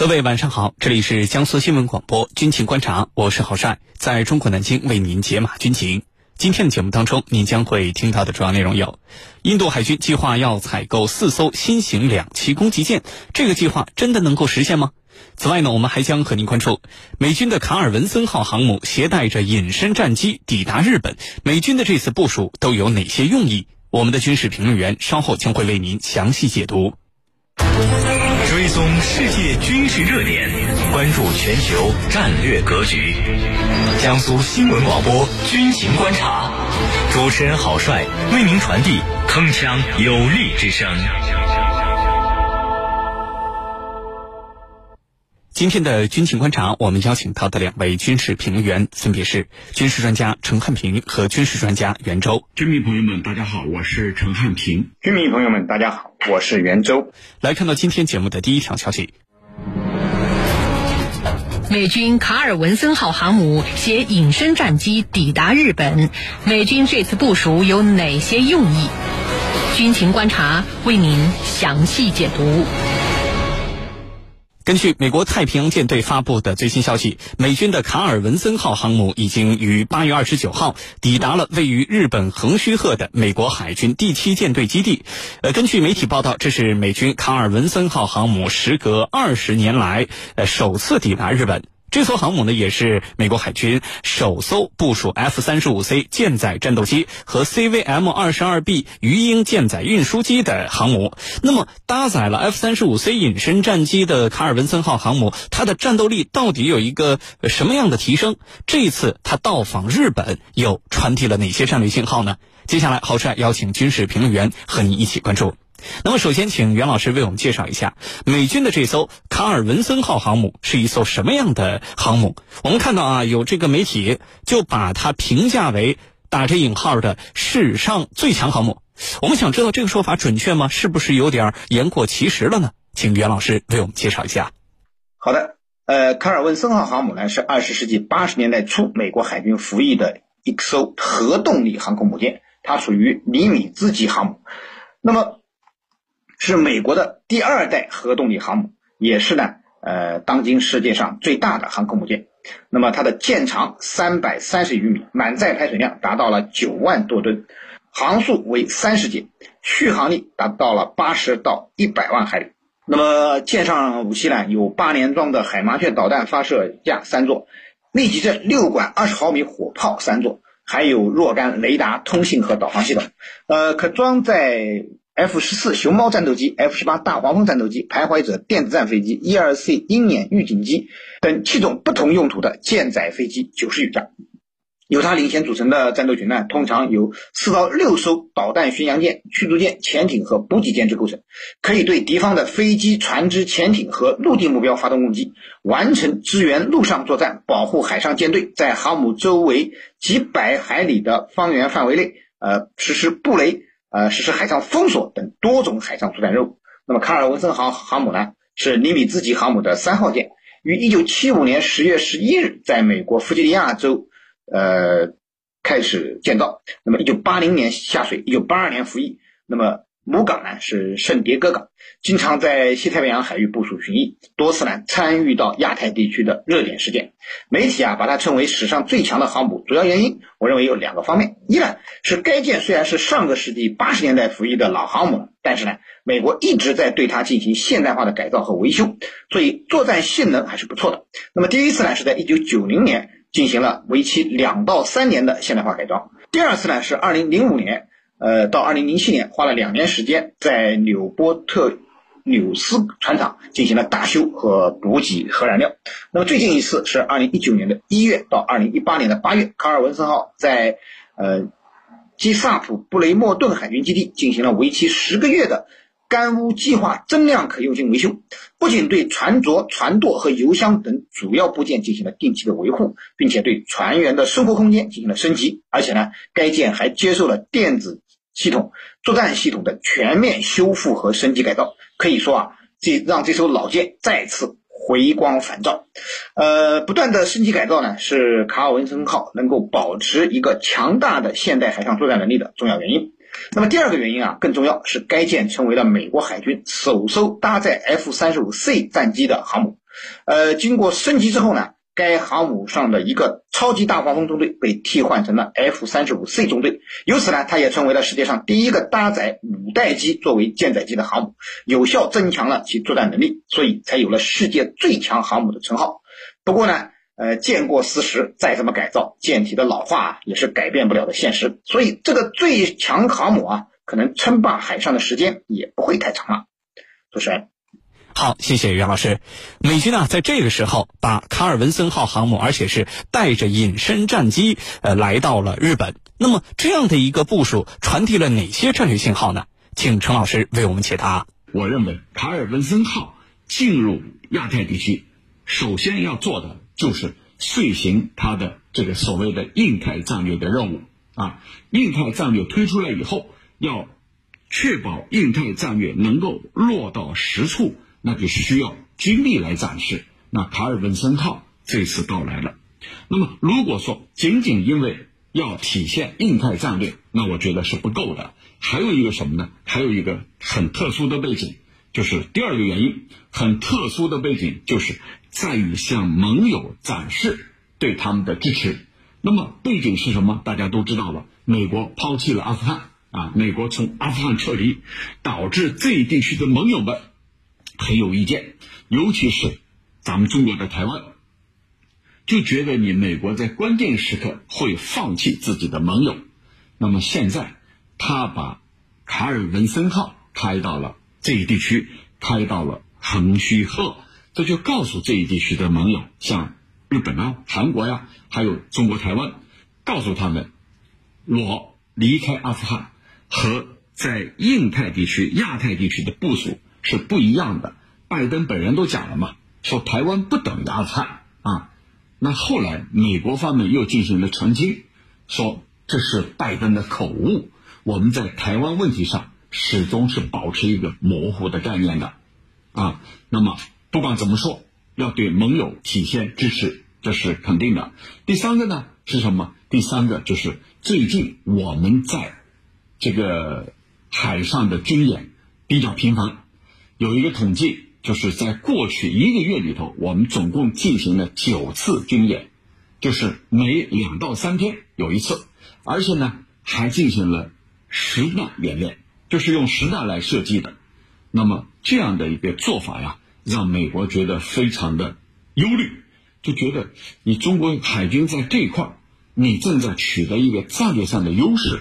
各位晚上好，这里是江苏新闻广播军情观察，我是郝帅，在中国南京为您解码军情。今天的节目当中，您将会听到的主要内容有：印度海军计划要采购四艘新型两栖攻击舰，这个计划真的能够实现吗？此外呢，我们还将和您关注美军的卡尔文森号航母携带着隐身战机抵达日本，美军的这次部署都有哪些用意？我们的军事评论员稍后将会为您详细解读。世界军事热点，关注全球战略格局。江苏新闻广播军情观察，主持人郝帅为您传递铿锵有力之声。今天的军情观察，我们邀请到的两位军事评论员分别是军事专家陈汉平和军事专家袁周。军迷朋友们，大家好，我是陈汉平。军迷朋友们，大家好，我是袁周。来看到今天节目的第一条消息：美军卡尔文森号航母携隐身战机抵达日本，美军这次部署有哪些用意？军情观察为您详细解读。根据美国太平洋舰队发布的最新消息，美军的卡尔文森号航母已经于八月二十九号抵达了位于日本横须贺的美国海军第七舰队基地。呃，根据媒体报道，这是美军卡尔文森号航母时隔二十年来呃首次抵达日本。这艘航母呢，也是美国海军首艘部署 F 三十五 C 舰载战斗机和 CVM 二十二 B 鱼鹰舰载运输机的航母。那么，搭载了 F 三十五 C 隐身战机的卡尔文森号航母，它的战斗力到底有一个什么样的提升？这一次它到访日本，又传递了哪些战略信号呢？接下来，豪帅邀请军事评论员和你一起关注。那么，首先请袁老师为我们介绍一下美军的这艘卡尔文森号航母是一艘什么样的航母？我们看到啊，有这个媒体就把它评价为打着引号的史上最强航母。我们想知道这个说法准确吗？是不是有点言过其实了呢？请袁老师为我们介绍一下。好的，呃，卡尔文森号航母呢是二十世纪八十年代初美国海军服役的一艘核动力航空母舰，它属于尼米兹级航母。那么是美国的第二代核动力航母，也是呢，呃，当今世界上最大的航空母舰。那么它的舰长三百三十余米，满载排水量达到了九万多吨，航速为三十节，续航力达到了八十到一百万海里。那么舰上武器呢，有八连装的海麻雀导弹发射架三座，密集阵六管二十毫米火炮三座，还有若干雷达、通信和导航系统，呃，可装载。F 十四熊猫战斗机、F 十八大黄蜂战斗机、徘徊者电子战飞机、E 二 C 鹰眼预警机等七种不同用途的舰载飞机九十余架，由它领衔组成的战斗群呢，通常由四到六艘导弹巡洋舰、驱逐舰、潜艇和补给舰之构成，可以对敌方的飞机、船只、潜艇和陆地目标发动攻击，完成支援陆上作战、保护海上舰队在航母周围几百海里的方圆范围内，呃，实施布雷。呃，实施海上封锁等多种海上作战任务。那么，卡尔文森号航母呢，是尼米兹级航母的三号舰，于一九七五年十月十一日在美国弗吉尼亚州，呃，开始建造。那么，一九八零年下水，一九八二年服役。那么。母港呢是圣迭戈港，经常在西太平洋海域部署巡弋，多次呢参与到亚太地区的热点事件。媒体啊把它称为史上最强的航母，主要原因我认为有两个方面：一呢是该舰虽然是上个世纪八十年代服役的老航母，但是呢美国一直在对它进行现代化的改造和维修，所以作战性能还是不错的。那么第一次呢是在一九九零年进行了为期两到三年的现代化改装，第二次呢是二零零五年。呃，到二零零七年花了两年时间，在纽波特纽斯船厂进行了大修和补给核燃料。那么最近一次是二零一九年的一月到二零一八年的八月，卡尔文森号在呃基萨普布雷莫顿海军基地进行了为期十个月的干污计划增量可用性维修，不仅对船着、船舵和油箱等主要部件进行了定期的维护，并且对船员的生活空间进行了升级，而且呢，该舰还接受了电子。系统作战系统的全面修复和升级改造，可以说啊，这让这艘老舰再次回光返照。呃，不断的升级改造呢，是卡尔文森号能够保持一个强大的现代海上作战能力的重要原因。那么第二个原因啊，更重要是该舰成为了美国海军首艘搭载 F 三十五 C 战机的航母。呃，经过升级之后呢，该航母上的一个超级大黄蜂中队被替换成了 F 三十五 C 中队，由此呢，它也成为了世界上第一个搭载五代机作为舰载机的航母，有效增强了其作战能力，所以才有了世界最强航母的称号。不过呢，呃，见过四十，再怎么改造，舰体的老化也是改变不了的现实。所以，这个最强航母啊，可能称霸海上的时间也不会太长了。主持人。好，谢谢袁老师。美军呢，在这个时候把卡尔文森号航母，而且是带着隐身战机，呃，来到了日本。那么，这样的一个部署传递了哪些战略信号呢？请陈老师为我们解答。我认为，卡尔文森号进入亚太地区，首先要做的就是遂行它的这个所谓的印太战略的任务啊。印太战略推出来以后，要确保印太战略能够落到实处。那就需要军力来展示。那卡尔文森号这次到来了。那么，如果说仅仅因为要体现印太战略，那我觉得是不够的。还有一个什么呢？还有一个很特殊的背景，就是第二个原因，很特殊的背景就是在于向盟友展示对他们的支持。那么背景是什么？大家都知道了，美国抛弃了阿富汗啊，美国从阿富汗撤离，导致这一地区的盟友们。很有意见，尤其是咱们中国的台湾，就觉得你美国在关键时刻会放弃自己的盟友。那么现在，他把卡尔文森号开到了这一地区，开到了横须贺，这就告诉这一地区的盟友，像日本啊、韩国呀，还有中国台湾，告诉他们，我离开阿富汗和在印太地区、亚太地区的部署。是不一样的。拜登本人都讲了嘛，说台湾不等于阿富汗啊。那后来美国方面又进行了澄清，说这是拜登的口误。我们在台湾问题上始终是保持一个模糊的概念的啊。那么不管怎么说，要对盟友体现支持，这是肯定的。第三个呢是什么？第三个就是最近我们在这个海上的军演比较频繁。有一个统计，就是在过去一个月里头，我们总共进行了九次军演，就是每两到三天有一次，而且呢还进行了实弹演练，就是用实弹来射击的。那么这样的一个做法呀，让美国觉得非常的忧虑，就觉得你中国海军在这一块，你正在取得一个战略上的优势，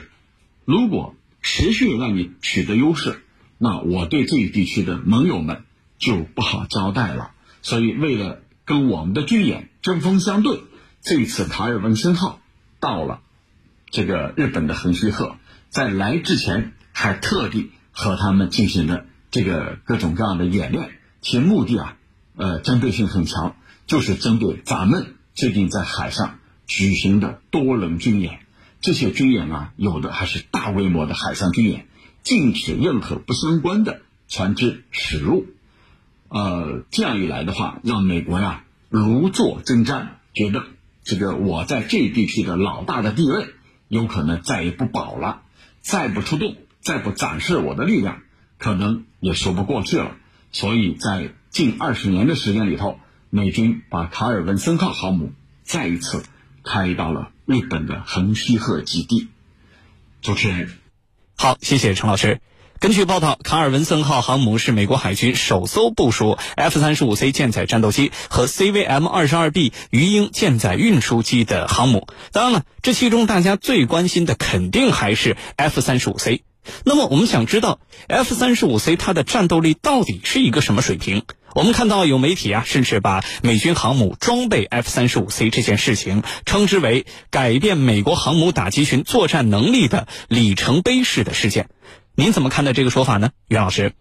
如果持续让你取得优势。那我对这一地区的盟友们就不好交代了，所以为了跟我们的军演针锋相对，这次卡尔文森号到了这个日本的横须贺，在来之前还特地和他们进行了这个各种各样的演练，其目的啊，呃，针对性很强，就是针对咱们最近在海上举行的多轮军演，这些军演啊，有的还是大规模的海上军演。禁止任何不相关的船只驶入，呃，这样一来的话，让美国呀如坐针毡，觉得这个我在这地区的老大的地位有可能再也不保了，再不出动，再不展示我的力量，可能也说不过去了。所以在近二十年的时间里头，美军把卡尔文森号航母再一次开到了日本的横须贺基地。主持人。好，谢谢陈老师。根据报道，卡尔文森号航母是美国海军首艘部署 F 三十五 C 舰载战斗机和 CVM 二十二 B 鱼鹰舰载运输机的航母。当然了，这其中大家最关心的肯定还是 F 三十五 C。那么，我们想知道 F 三十五 C 它的战斗力到底是一个什么水平？我们看到有媒体啊，甚至把美军航母装备 F 三十五 C 这件事情称之为改变美国航母打击群作战能力的里程碑式的事件。您怎么看待这个说法呢，袁老师？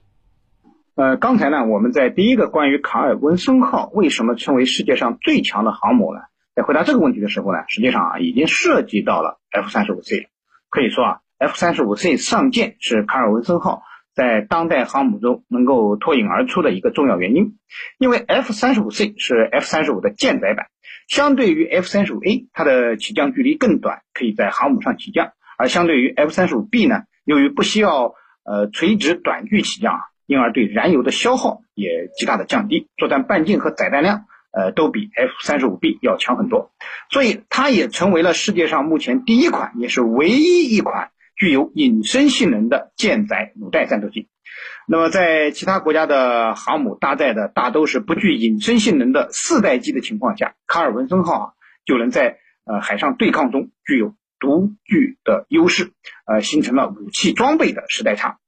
呃，刚才呢，我们在第一个关于卡尔文森号为什么称为世界上最强的航母呢？在回答这个问题的时候呢，实际上啊，已经涉及到了 F 三十五 C。可以说啊，F 三十五 C 上舰是卡尔文森号。在当代航母中能够脱颖而出的一个重要原因，因为 F 三十五 C 是 F 三十五的舰载版，相对于 F 三十五 A，它的起降距离更短，可以在航母上起降；而相对于 F 三十五 B 呢，由于不需要呃垂直短距起降啊，因而对燃油的消耗也极大的降低，作战半径和载弹量，呃，都比 F 三十五 B 要强很多，所以它也成为了世界上目前第一款，也是唯一一款具有隐身性能的舰载履带战斗机。那么，在其他国家的航母搭载的大都是不具隐身性能的四代机的情况下，卡尔文森号啊就能在呃海上对抗中具有独具的优势，呃，形成了武器装备的时代差。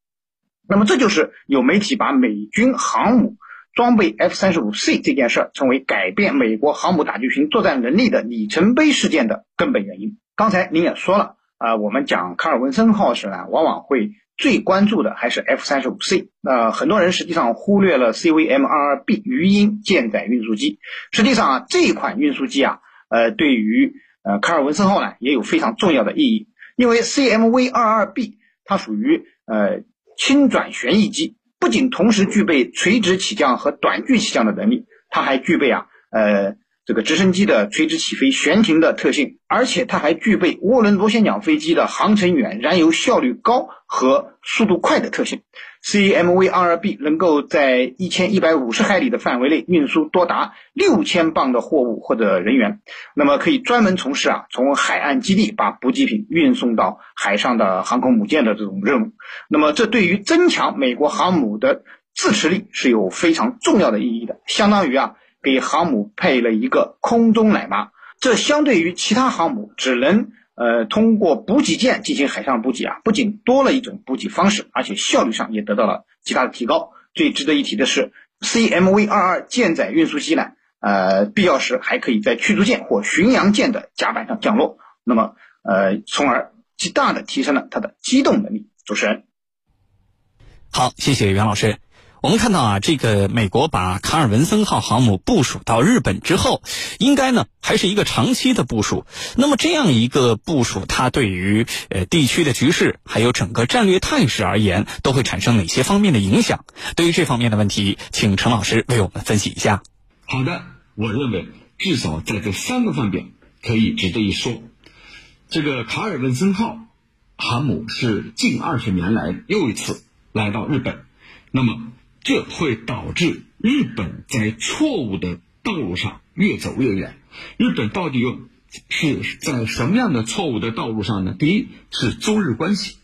那么，这就是有媒体把美军航母装备 F 三十五 C 这件事儿称为改变美国航母打击群作战能力的里程碑事件的根本原因。刚才您也说了，啊，我们讲卡尔文森号时呢，往往会。最关注的还是 F 三十五 C，那很多人实际上忽略了 CVM 二二 B 鱼鹰舰载运输机。实际上啊，这一款运输机啊，呃，对于呃卡尔文森号呢也有非常重要的意义，因为 CMV 二二 B 它属于呃轻转旋翼机，不仅同时具备垂直起降和短距起降的能力，它还具备啊呃。这个直升机的垂直起飞、悬停的特性，而且它还具备涡轮螺旋桨飞机的航程远、燃油效率高和速度快的特性。CMV-22B 能够在一千一百五十海里的范围内运输多达六千磅的货物或者人员，那么可以专门从事啊从海岸基地把补给品运送到海上的航空母舰的这种任务。那么这对于增强美国航母的自持力是有非常重要的意义的，相当于啊。给航母配了一个空中奶妈，这相对于其他航母只能呃通过补给舰进行海上补给啊，不仅多了一种补给方式，而且效率上也得到了极大的提高。最值得一提的是，CMV 二二舰载运输机呢，呃，必要时还可以在驱逐舰或巡洋舰的甲板上降落，那么呃，从而极大的提升了它的机动能力。主持人，好，谢谢袁老师。我们看到啊，这个美国把卡尔文森号航母部署到日本之后，应该呢还是一个长期的部署。那么这样一个部署，它对于呃地区的局势还有整个战略态势而言，都会产生哪些方面的影响？对于这方面的问题，请陈老师为我们分析一下。好的，我认为至少在这三个方面可以值得一说。这个卡尔文森号航母是近二十年来又一次来到日本，那么。这会导致日本在错误的道路上越走越远。日本到底有是在什么样的错误的道路上呢？第一是中日关系，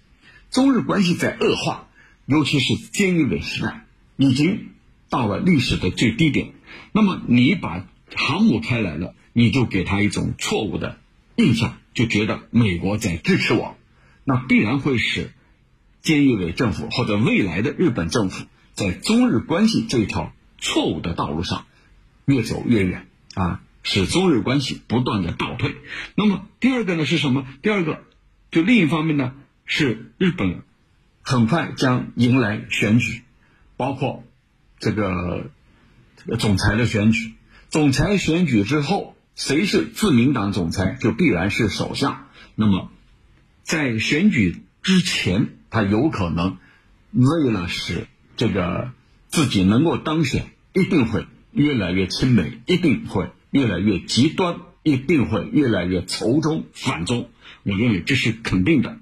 中日关系在恶化，尤其是菅义伟时代已经到了历史的最低点。那么你把航母开来了，你就给他一种错误的印象，就觉得美国在支持我，那必然会使菅义伟政府或者未来的日本政府。在中日关系这条错误的道路上越走越远啊，使中日关系不断的倒退。那么第二个呢是什么？第二个就另一方面呢是日本很快将迎来选举，包括这个总裁的选举。总裁选举之后，谁是自民党总裁，就必然是首相。那么在选举之前，他有可能为了使这个自己能够当选，一定会越来越亲美，一定会越来越极端，一定会越来越仇中反中。我认为这是肯定的。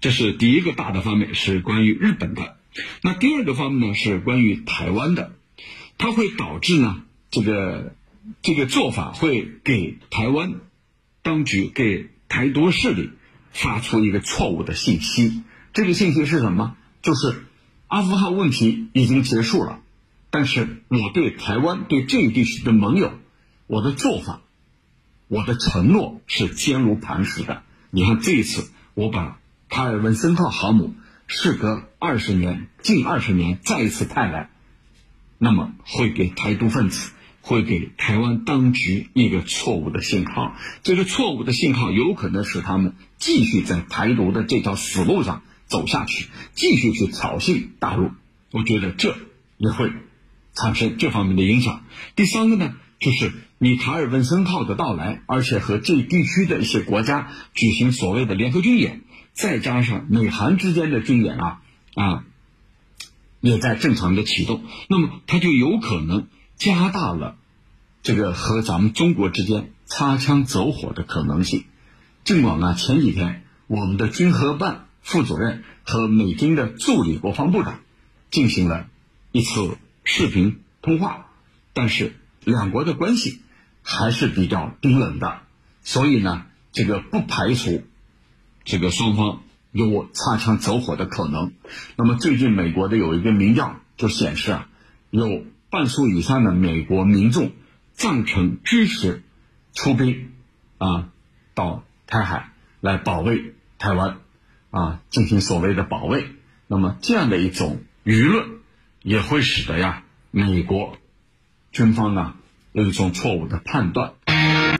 这是第一个大的方面，是关于日本的。那第二个方面呢，是关于台湾的。它会导致呢，这个这个做法会给台湾当局、给台独势力发出一个错误的信息。这个信息是什么？就是。阿富汗问题已经结束了，但是我对台湾、对这一地区的盟友，我的做法、我的承诺是坚如磐石的。你看这一次，我把卡尔文森号航母事隔二十年、近二十年再一次派来，那么会给台独分子、会给台湾当局一个错误的信号。这个错误的信号有可能使他们继续在台独的这条死路上。走下去，继续去挑衅大陆，我觉得这也会产生这方面的影响。第三个呢，就是你卡尔文森号的到来，而且和这地区的一些国家举行所谓的联合军演，再加上美韩之间的军演啊啊，也在正常的启动，那么它就有可能加大了这个和咱们中国之间擦枪走火的可能性。尽管啊，前几天我们的军核办。副主任和美军的助理国防部长进行了一次视频通话，但是两国的关系还是比较冰冷的，所以呢，这个不排除这个双方有擦枪走火的可能。那么最近美国的有一个民调就显示啊，有半数以上的美国民众赞成支持出兵啊到台海来保卫台湾啊，进行所谓的保卫。那么这样的一种舆论，也会使得呀美国军方呢有一种错误的判断。